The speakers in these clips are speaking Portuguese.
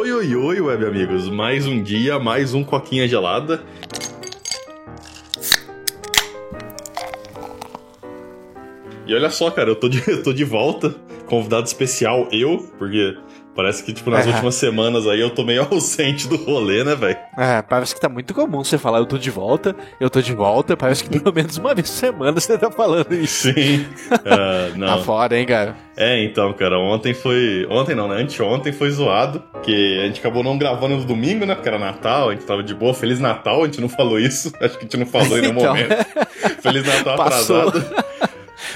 Oi, oi, oi, web amigos. Mais um dia, mais um coquinha gelada. E olha só, cara, eu tô de, eu tô de volta. Convidado especial, eu, porque Parece que, tipo, nas é. últimas semanas aí eu tô meio ausente do rolê, né, velho? É, parece que tá muito comum você falar, eu tô de volta, eu tô de volta. Parece que pelo menos uma vez por semana você tá falando isso. Sim. Uh, não. tá fora, hein, cara? É, então, cara, ontem foi. Ontem não, né? Anteontem foi zoado. Que a gente acabou não gravando no domingo, né? Porque era Natal, a gente tava de boa. Feliz Natal, a gente não falou isso. Acho que a gente não falou em nenhum então... momento. Feliz Natal atrasado.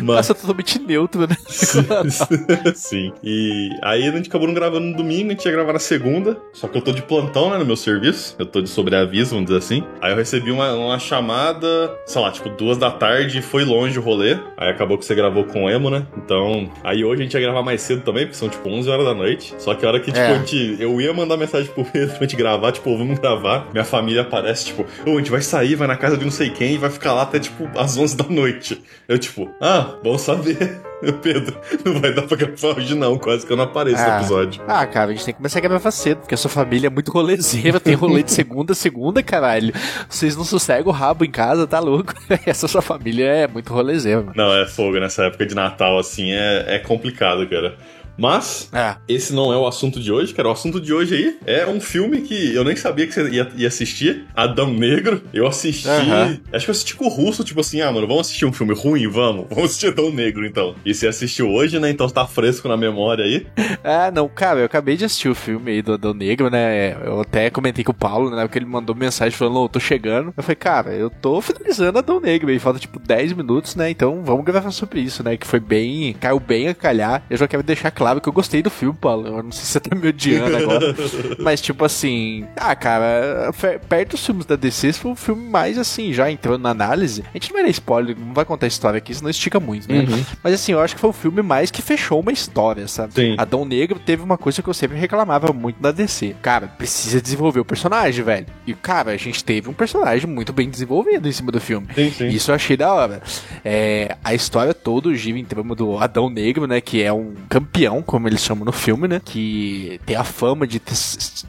Mas... Passa totalmente neutro, né? Sim. E aí a gente acabou não gravando no domingo, a gente ia gravar na segunda. Só que eu tô de plantão, né, no meu serviço. Eu tô de sobreaviso, vamos dizer assim. Aí eu recebi uma, uma chamada, sei lá, tipo, duas da tarde e foi longe o rolê. Aí acabou que você gravou com o Emo, né? Então, aí hoje a gente ia gravar mais cedo também, porque são tipo 11 horas da noite. Só que a hora que, tipo, é. a gente, eu ia mandar mensagem pro Pedro pra gente gravar, tipo, vamos gravar. Minha família aparece, tipo, ô, a gente vai sair, vai na casa de não sei quem e vai ficar lá até, tipo, às 11 da noite. Eu, tipo, ah, bom saber. Pedro, não vai dar pra gravar hoje não, quase que eu não apareço ah. no episódio. Ah, cara, a gente tem que começar a gravar cedo, porque a sua família é muito rolezeira, tem rolê de segunda a segunda, caralho. Vocês não sossegam o rabo em casa, tá louco? Essa sua família é muito rolezeira. Mano. Não, é fogo, nessa época de Natal, assim, é, é complicado, cara. Mas, é. esse não é o assunto de hoje, cara. O assunto de hoje aí é um filme que eu nem sabia que você ia, ia assistir. Adão Negro. Eu assisti. Uhum. Acho que eu assisti com o russo, tipo assim, ah, mano, vamos assistir um filme ruim? Vamos. Vamos assistir Adão Negro, então. E você assistiu hoje, né? Então tá fresco na memória aí. Ah, não, cara, eu acabei de assistir o filme aí do Adão Negro, né? Eu até comentei com o Paulo, né? Porque ele mandou mensagem falando, ô, oh, tô chegando. Eu falei, cara, eu tô finalizando Adão Negro aí. Falta tipo 10 minutos, né? Então vamos gravar sobre isso, né? Que foi bem. Caiu bem a calhar. Eu já quero deixar claro que eu gostei do filme, Paulo. Eu não sei se você tá me odiando agora. mas, tipo assim. Ah, cara, perto dos filmes da DC, esse foi o filme mais assim, já entrando na análise. A gente não vai dar spoiler, não vai contar a história aqui, senão estica muito, né? Uhum. Mas assim, eu acho que foi o filme mais que fechou uma história, sabe? Sim. Adão Negro teve uma coisa que eu sempre reclamava muito da DC. Cara, precisa desenvolver o personagem, velho. E, cara, a gente teve um personagem muito bem desenvolvido em cima do filme. Sim, sim. Isso eu achei da hora. É, a história toda gira em torno do Adão Negro, né? Que é um campeão, como eles chamam no filme, né? Que tem a fama de ter,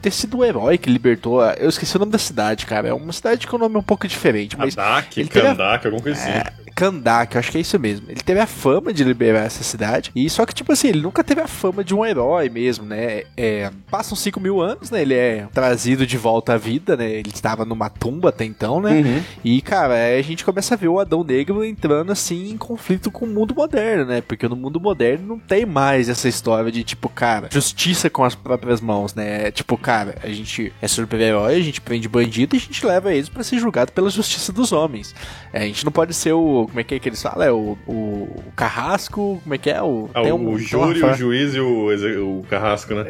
ter sido o herói que libertou. A, eu esqueci o nome da cidade, cara. É uma cidade que o nome é um pouco diferente. Mas Kandak, Kandak, alguma coisa assim. É, Kandak, eu acho que é isso mesmo. Ele teve a fama de liberar essa cidade. E só que, tipo assim, ele nunca teve a fama de um herói mesmo, né? É, passam 5 mil anos, né? Ele é trazido de volta à vida, né? Ele estava numa tumba até então, né? Uhum. E, cara, a gente começa a ver o Adão Negro entrando assim em conflito com o mundo moderno, né? Porque no mundo moderno não tem mais essa história de, tipo, cara, justiça com as próprias mãos, né? Tipo, cara, a gente é super-herói, a gente prende bandido e a gente leva eles para ser julgado pela justiça dos homens. É, a gente não pode ser o como é que é que eles falam? É o, o, carrasco, como é que é? O, ah, um, o júri, o juiz e o, o carrasco, né?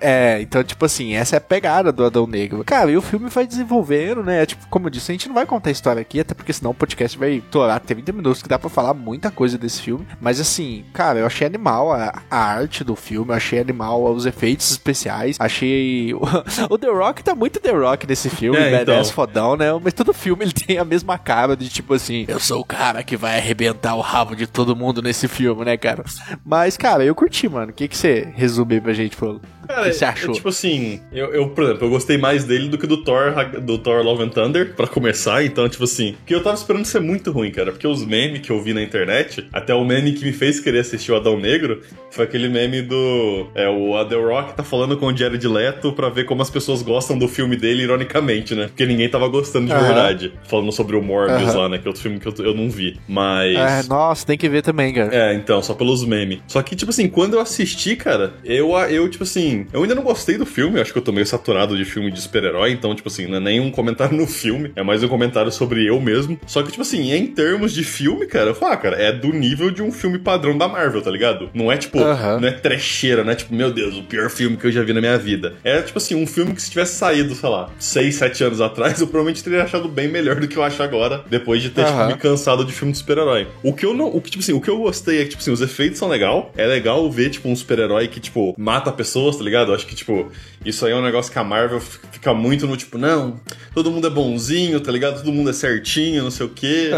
É, então, tipo assim, essa é a pegada do Adão Negro. Cara, e o filme vai desenvolvendo, né? Tipo, como eu disse, a gente não vai contar a história aqui, até porque senão o podcast vai torar 30 minutos, que dá pra falar muita coisa desse filme. Mas assim, cara, eu achei animal a, a arte do filme, eu achei animal os efeitos especiais, achei. o The Rock tá muito The Rock nesse filme, é, Badass então. fodão, né? Mas todo filme ele tem a mesma cara de tipo assim, eu sou o cara que vai arrebentar o rabo de todo mundo nesse filme, né, cara? Mas, cara, eu curti, mano. O que, que você resume pra gente, Paulo? Cara, o que você achou? É, tipo assim, eu, eu, por exemplo, eu gostei mais dele do que do Thor, do Thor Love and Thunder, pra começar. Então, tipo assim, que eu tava esperando ser muito ruim, cara. Porque os memes que eu vi na internet, até o meme que me fez querer assistir o Adão Negro, foi aquele meme do. É, o Adel Rock tá falando com o Jared Leto pra ver como as pessoas gostam do filme dele, ironicamente, né? Porque ninguém tava gostando de uhum. verdade. Falando sobre o Morbius uhum. lá, né? Que é outro filme que eu, eu não vi. Mas. É, nossa, tem que ver também, cara. É, então, só pelos memes. Só que, tipo assim, quando eu assisti, cara, eu, eu tipo assim, eu ainda não gostei do filme. Eu acho que eu tô meio saturado de filme de super-herói. Então, tipo assim, não é nem um comentário no filme. É mais um comentário sobre eu mesmo. Só que, tipo assim, em termos de filme, cara, eu falo, ah, cara, é do nível de um filme padrão da Marvel, tá ligado? Não é tipo, não é trecheira, não é tipo, meu Deus, o pior filme que eu já vi na minha vida. É tipo assim, um filme que se tivesse saído, sei lá, 6, 7 anos atrás, eu provavelmente teria achado bem melhor do que eu acho agora, depois de ter, tipo, me cansado de filme de super-herói. O que eu não. O que, tipo assim, o que eu gostei é que, tipo assim, os efeitos são legal. É legal ver, tipo, um super-herói que, tipo, mata pessoas, tá ligado? Eu acho que, tipo, isso aí é um negócio que a Marvel fica muito no tipo, não, todo mundo é bonzinho, tá ligado? Todo mundo é certinho, não sei o quê.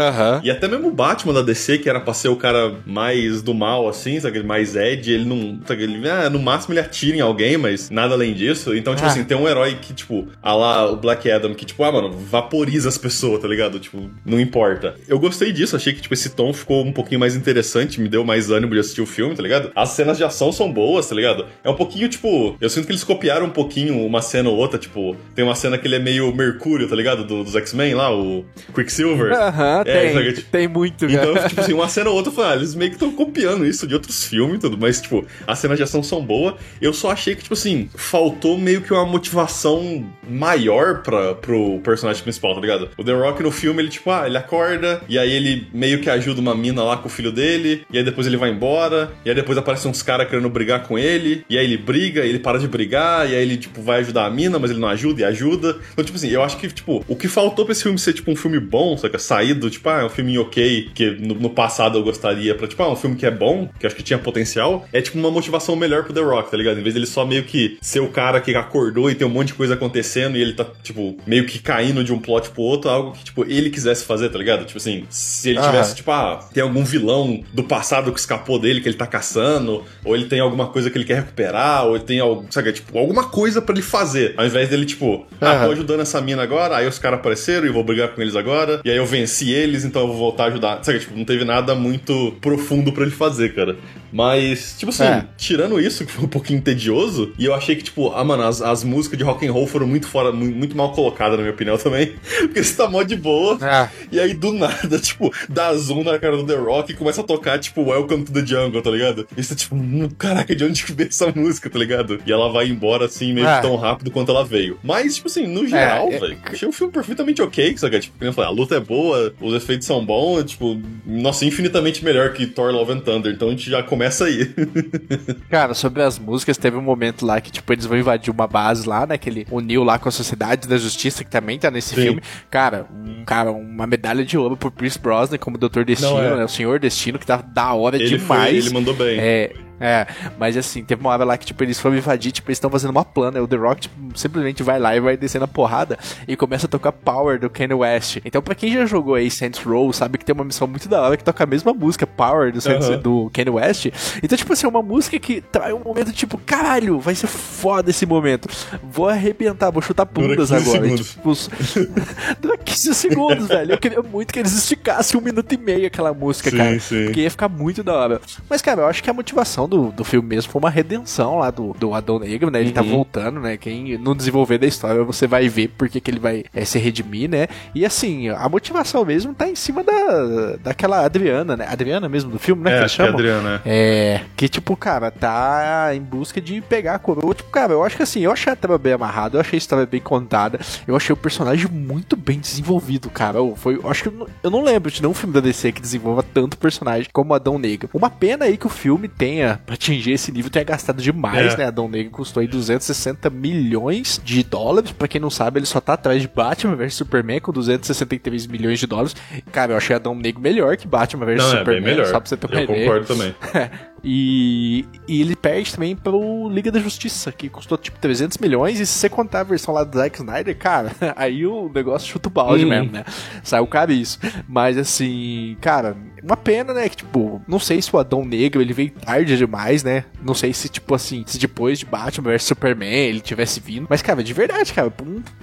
E até mesmo o Batman da DC, que era pra ser o cara mais do mal, assim, sabe? Mais Ed, ele não. Sabe? Ele, ah, no máximo ele atira em alguém, mas nada além disso. Então, tipo Ah. assim, tem um herói que, tipo, a lá, o Black Adam, que, tipo, ah, mano, vaporiza as pessoas, tá ligado? Tipo, não importa. Eu gostei disso, achei que, tipo, esse tom ficou um pouquinho mais interessante, me deu mais ânimo de assistir o filme, tá ligado? As cenas de ação são boas, tá ligado? É um pouquinho, tipo, eu sinto que eles copiaram um pouquinho uma cena ou outra, tipo, tem uma cena que ele é meio Mercúrio, tá ligado? Do- dos X-Men lá, o Quicksilver. Aham, É, tem. tipo, Tem muito, então, cara. tipo assim, uma cena ou outra, eu falei, ah, eles meio que estão copiando isso de outros filmes e tudo, mas, tipo, as cenas de ação são boas. Eu só achei que, tipo assim, faltou meio que uma motivação maior pra, pro personagem principal, tá ligado? O The Rock no filme, ele, tipo, ah, ele acorda, e aí ele meio que ajuda uma mina lá com o filho dele, e aí depois ele vai embora, e aí depois aparecem uns caras querendo brigar com ele, e aí ele briga, e ele para de brigar, e aí ele, tipo, vai ajudar a mina, mas ele não ajuda e ajuda. Então, tipo assim, eu acho que, tipo, o que faltou pra esse filme ser, tipo, um filme bom, saca? Saído, tipo, ah, é um filme ok, que no, no passado eu gostaria pra, tipo, ah, um filme que é bom, que acho que tinha potencial, é, tipo, uma motivação melhor pro The Rock, tá ligado? Em vez dele só meio que ser o cara que acordou e tem um monte de coisa acontecendo e ele tá, tipo, meio que caindo de um plot pro outro, algo que, tipo, ele quisesse fazer, tá ligado? Tipo assim, se ele tivesse, tipo, ah, tem algum vilão do passado que escapou dele que ele tá caçando, ou ele tem alguma coisa que ele quer recuperar, ou ele tem algo, sabe, tipo, alguma coisa pra ele fazer, ao invés dele, tipo, ah, tô ajudando essa mina agora, aí os caras apareceram e eu vou brigar com eles agora, e aí eu venci eles, então eu vou voltar a ajudar. Sabe, tipo, não teve nada muito profundo pra ele fazer, cara. Mas, tipo assim, É. tirando isso, que foi um pouquinho tedioso, e eu achei que, tipo, ah, mano, as, as músicas de rock and roll foram muito fora, mu- muito mal colocadas, na minha opinião, também. Porque você tá mó de boa. Ah, E aí, do nada, tipo, dá zoom na cara do The Rock e começa a tocar, tipo, Welcome to the Jungle, tá ligado? E você, tipo, hum, caraca, de onde que veio essa música, tá ligado? E ela vai embora, assim, meio Ah. que tão rápido quanto ela veio. Mas, tipo assim, no geral, é- velho, achei um filme perfeitamente ok, sabe? Tipo, como eu falei, a luta é boa, os efeitos são bons, tipo, nossa, infinitamente melhor que Thor Love and Thunder. Então a gente já começa aí. Cara, sobre as músicas, teve um momento lá que, tipo, eles vão invadir uma base lá, né? Que ele uniu lá com a Sociedade da Justiça, que também tá nesse Sim. filme. Cara, um, cara, uma medalha de ouro pro Chris Brosnan como Doutor Destino, Não, é. né? O Senhor Destino, que tá da hora ele demais. foi, ele mandou bem. É, é, mas assim, teve uma hora lá que, tipo, eles foram invadir, tipo, eles estão fazendo uma plana, o The Rock, tipo, simplesmente vai lá e vai descendo a porrada e começa a tocar Power do Kanye West. Então, pra quem já jogou aí Saints Row, sabe que tem uma missão muito da hora que toca a mesma música, Power, do, Saints- do Kanye West. Então, tipo assim, é uma música que traz um momento, tipo, caralho, vai ser foda esse momento. Vou arrebentar, vou chutar bundas 15 agora. E, tipo, Dura 15 segundos, velho. Eu queria muito que eles esticassem um minuto e meio aquela música, Sim, cara. sim. Porque ia ficar muito da hora. Mas, cara, eu acho que a motivação do, do filme mesmo foi uma redenção lá do, do Adão Negro, né? Ele tá Uhum. voltando, né? Quem no desenvolver da história você vai ver porque que ele vai é, se redimir, né? E assim, a motivação mesmo tá em cima da, daquela Adriana, né? Adriana mesmo do filme, né? é, que acho que é chamam. Adriano, né? É, que tipo, cara, tá em busca de pegar a coroa. Tipo, cara, eu acho que assim, eu achei a trama bem amarrada, eu achei a história bem contada, eu achei o personagem muito bem desenvolvido, cara. Eu, foi, eu acho que eu não, eu não lembro de nenhum filme da DC que desenvolva tanto personagem como Adão Negro. Uma pena aí que o filme tenha, pra atingir esse nível, tenha gastado demais, É. né? Adão Negro custou aí 260 milhões de dólares. Pra quem não sabe, ele só tá atrás de Batman vs Superman com 263 milhões de dólares. Cara, eu achei Adão Negro melhor que Batman vs Não, é Superman, bem melhor. só pra você ter uma Eu ideia. concordo também. E, e ele perde também pro Liga da Justiça, que custou tipo 300 milhões. E se você contar a versão lá do Zack Snyder, cara, aí o negócio chuta o balde Uhum. mesmo, né? Saiu caro isso. Mas assim, cara, uma pena, né? Que tipo, não sei se o Adão Negro ele veio tarde demais, né? Não sei se, tipo assim, se depois de Batman vs Superman ele tivesse vindo. Mas, cara, de verdade, cara,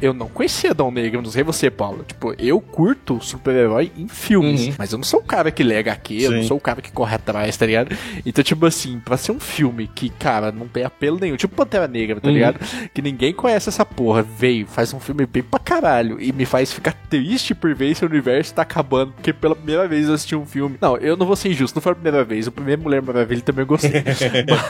eu não conhecia Adão Negro, não sei você, Paulo. Tipo, eu curto super-herói em filmes, Uhum. mas eu não sou o cara que lê HQ, eu não Sim. sou o cara que corre atrás, tá ligado? Então, tipo assim, pra ser um filme que, cara, não tem apelo nenhum, tipo Pantera Negra, tá Uhum. ligado? Que ninguém conhece essa porra, veio, faz um filme bem pra caralho e me faz ficar triste por ver esse universo tá acabando, porque pela primeira vez eu assisti um filme. Não, eu não vou ser injusto, não foi a primeira vez, o primeiro Mulher Maravilha também eu gostei.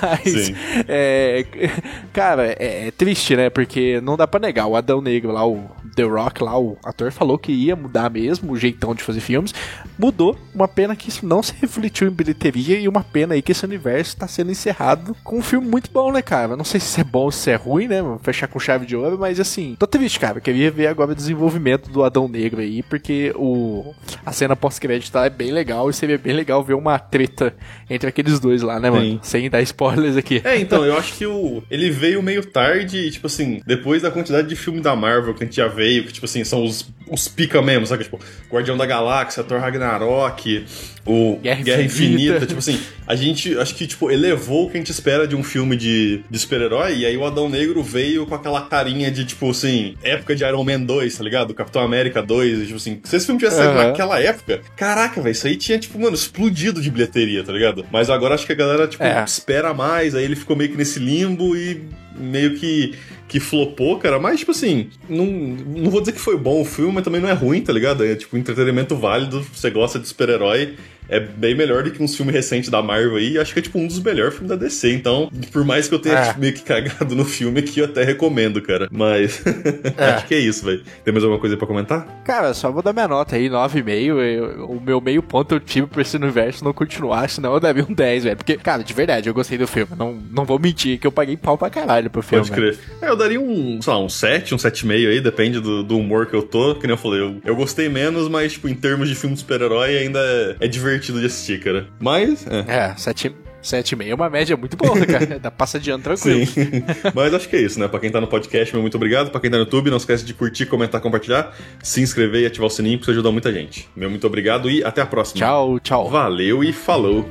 Mas, é, cara, é, é triste, né? Porque não dá pra negar, o Adão Negro lá, o The Rock lá, o ator, falou que ia mudar mesmo o jeitão de fazer filmes. Mudou. Uma pena que isso não se refletiu em bilheteria e uma pena aí que esse universo tá sendo encerrado com um filme muito bom, né, cara? Não sei se é bom ou se é ruim, né? Vou fechar com chave de ouro, mas assim, tô triste, cara. Queria ver agora o desenvolvimento do Adão Negro aí, porque o a cena pós-crédito tá é bem legal e seria bem legal ver uma treta entre aqueles dois lá, né, mano? Sim. Sem dar spoilers aqui. É, então, eu acho que o ele veio meio tarde e, tipo assim, depois da quantidade de filme da Marvel que a gente já veio, que, tipo assim, são os, os pica mesmo, sabe? Tipo, Guardião da Galáxia, Thor Ragnarok, o Guerra, Guerra Infinita. Infinita. tipo assim, a gente, acho que, tipo, elevou o que a gente espera de um filme de, de super-herói, e aí o Adão Negro veio com aquela carinha de, tipo assim, época de Iron Man 2, tá ligado? Capitão América 2, e, tipo assim, se esse filme tivesse saído uhum. naquela época, caraca, velho, isso aí tinha, tipo, mano, explodido de bilheteria, tá ligado? Mas agora acho que a galera, tipo, é. espera mais, aí ele ficou meio que nesse limbo e meio que que flopou, cara, mas, tipo assim, não, não vou dizer que foi bom o filme, mas também não é ruim, tá ligado? É, tipo, entretenimento válido, você gosta de super-herói, é bem melhor do que uns filmes recentes da Marvel aí. Acho que é tipo um dos melhores filmes da DC. Então, por mais que eu tenha é. tipo, meio que cagado no filme aqui, eu até recomendo, cara. Mas é. acho que é isso, velho. Tem mais alguma coisa para comentar? Cara, só vou dar minha nota aí, 9,5. O meu meio ponto eu tive pra esse universo não continuar, senão eu daria um 10, velho. Porque, cara, de verdade, eu gostei do filme. Não, não vou mentir que eu paguei pau pra caralho pro filme. Pode crer. É, eu daria um, sei lá, um 7, um 7,5 aí, depende do, do, humor que eu tô. Que nem eu falei, eu, eu gostei menos, mas, tipo, em termos de filme de super-herói, ainda é, é divertido divertido de assistir, cara. Mas. É, é sete, 7,5 é uma média muito boa, cara. Dá passa de ano tranquilo. Sim. Mas acho que é isso, né? Pra quem tá no podcast, meu muito obrigado. Pra quem tá no YouTube, não esquece de curtir, comentar, compartilhar, se inscrever e ativar o sininho, porque isso ajuda muita gente. Meu muito obrigado e até a próxima. Tchau, tchau. Valeu e falou.